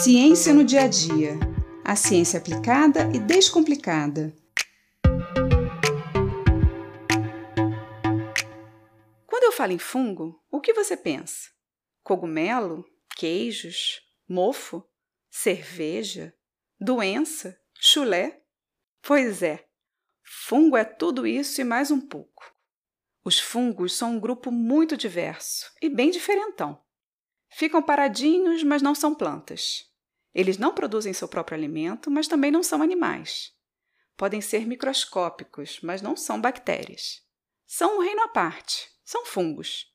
Ciência no dia a dia. A ciência aplicada e descomplicada. Quando eu falo em fungo, o que você pensa? Cogumelo? Queijos? Mofo? Cerveja? Doença? Chulé? Pois é, fungo é tudo isso e mais um pouco. Os fungos são um grupo muito diverso e bem diferentão. Ficam paradinhos, mas não são plantas. Eles não produzem seu próprio alimento, mas também não são animais. Podem ser microscópicos, mas não são bactérias. São um reino à parte, são fungos.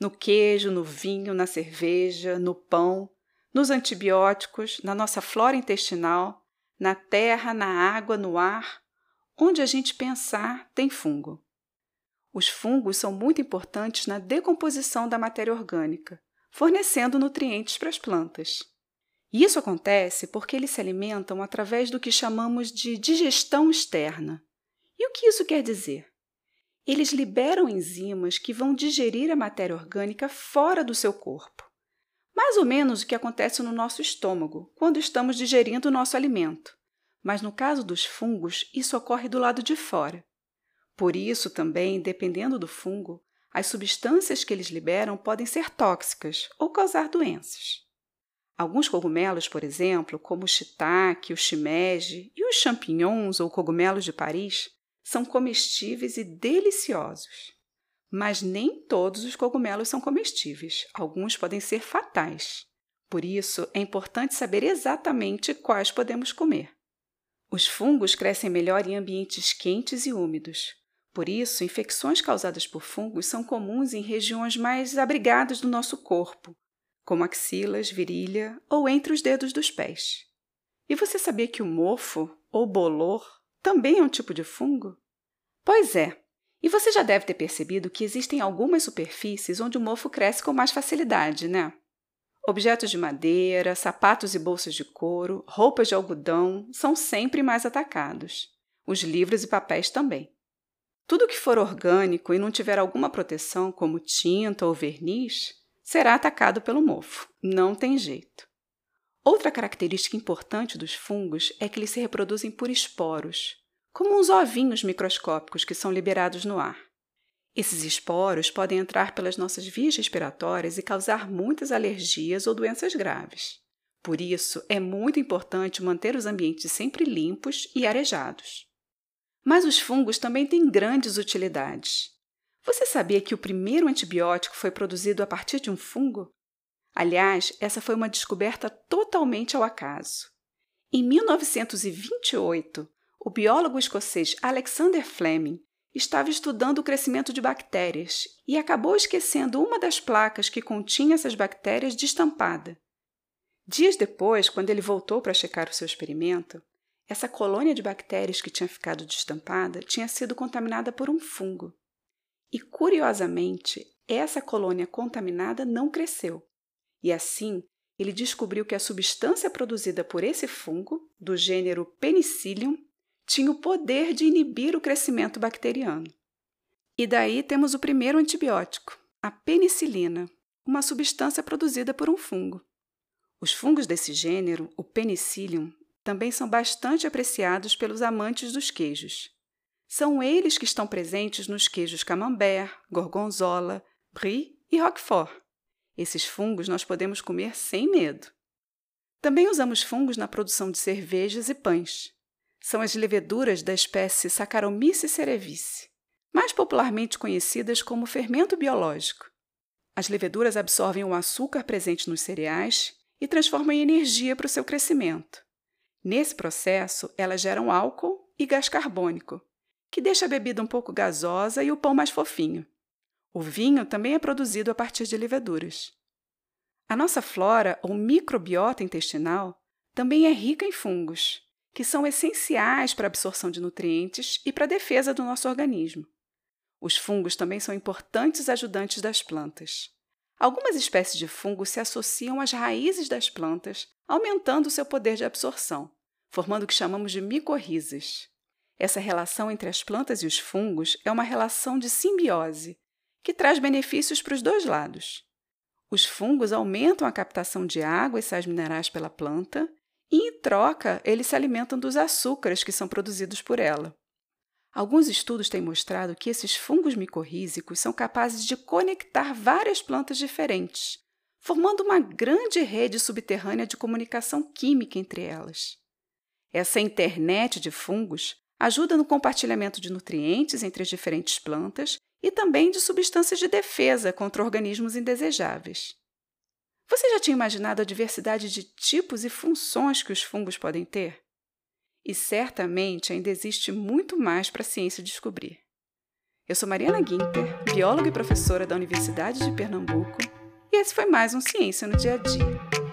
No queijo, no vinho, na cerveja, no pão, nos antibióticos, na nossa flora intestinal, na terra, na água, no ar, onde a gente pensar, tem fungo. Os fungos são muito importantes na decomposição da matéria orgânica, fornecendo nutrientes para as plantas. E isso acontece porque eles se alimentam através do que chamamos de digestão externa. E o que isso quer dizer? Eles liberam enzimas que vão digerir a matéria orgânica fora do seu corpo. Mais ou menos o que acontece no nosso estômago quando estamos digerindo o nosso alimento. Mas no caso dos fungos, isso ocorre do lado de fora. Por isso, também, dependendo do fungo, as substâncias que eles liberam podem ser tóxicas ou causar doenças. Alguns cogumelos, por exemplo, como o shiitake, o shimeji e os champignons ou cogumelos de Paris, são comestíveis e deliciosos. Mas nem todos os cogumelos são comestíveis, alguns podem ser fatais. Por isso, é importante saber exatamente quais podemos comer. Os fungos crescem melhor em ambientes quentes e úmidos, por isso, infecções causadas por fungos são comuns em regiões mais abrigadas do nosso corpo, como axilas, virilha ou entre os dedos dos pés. E você sabia que o mofo, ou bolor, também é um tipo de fungo? Pois é, e você já deve ter percebido que existem algumas superfícies onde o mofo cresce com mais facilidade, né? Objetos de madeira, sapatos e bolsas de couro, roupas de algodão são sempre mais atacados. Os livros e papéis também. Tudo que for orgânico e não tiver alguma proteção, como tinta ou verniz, será atacado pelo mofo. Não tem jeito. Outra característica importante dos fungos é que eles se reproduzem por esporos, como uns ovinhos microscópicos que são liberados no ar. Esses esporos podem entrar pelas nossas vias respiratórias e causar muitas alergias ou doenças graves. Por isso, é muito importante manter os ambientes sempre limpos e arejados. Mas os fungos também têm grandes utilidades. Você sabia que o primeiro antibiótico foi produzido a partir de um fungo? Aliás, essa foi uma descoberta totalmente ao acaso. Em 1928, o biólogo escocês Alexander Fleming estava estudando o crescimento de bactérias e acabou esquecendo uma das placas que continha essas bactérias destampada. Dias depois, quando ele voltou para checar o seu experimento, essa colônia de bactérias que tinha ficado destampada tinha sido contaminada por um fungo. E, curiosamente, essa colônia contaminada não cresceu. E assim, ele descobriu que a substância produzida por esse fungo, do gênero Penicillium, tinha o poder de inibir o crescimento bacteriano. E daí temos o primeiro antibiótico, a penicilina, uma substância produzida por um fungo. Os fungos desse gênero, o Penicillium, também são bastante apreciados pelos amantes dos queijos. São eles que estão presentes nos queijos camembert, gorgonzola, brie e roquefort. Esses fungos nós podemos comer sem medo. Também usamos fungos na produção de cervejas e pães. São as leveduras da espécie Saccharomyces cerevisiae, mais popularmente conhecidas como fermento biológico. As leveduras absorvem o açúcar presente nos cereais e transformam em energia para o seu crescimento. Nesse processo, elas geram álcool e gás carbônico, que deixa a bebida um pouco gasosa e o pão mais fofinho. O vinho também é produzido a partir de leveduras. A nossa flora, ou microbiota intestinal, também é rica em fungos, que são essenciais para a absorção de nutrientes e para a defesa do nosso organismo. Os fungos também são importantes ajudantes das plantas. Algumas espécies de fungos se associam às raízes das plantas, aumentando seu poder de absorção, formando o que chamamos de micorrizas. Essa relação entre as plantas e os fungos é uma relação de simbiose, que traz benefícios para os dois lados. Os fungos aumentam a captação de água e sais minerais pela planta e, em troca, eles se alimentam dos açúcares que são produzidos por ela. Alguns estudos têm mostrado que esses fungos micorrízicos são capazes de conectar várias plantas diferentes, formando uma grande rede subterrânea de comunicação química entre elas. Essa internet de fungos ajuda no compartilhamento de nutrientes entre as diferentes plantas e também de substâncias de defesa contra organismos indesejáveis. Você já tinha imaginado a diversidade de tipos e funções que os fungos podem ter? E certamente ainda existe muito mais para a ciência descobrir. Eu sou Mariana Guinter, bióloga e professora da Universidade de Pernambuco, e esse foi mais um Ciência no Dia a Dia.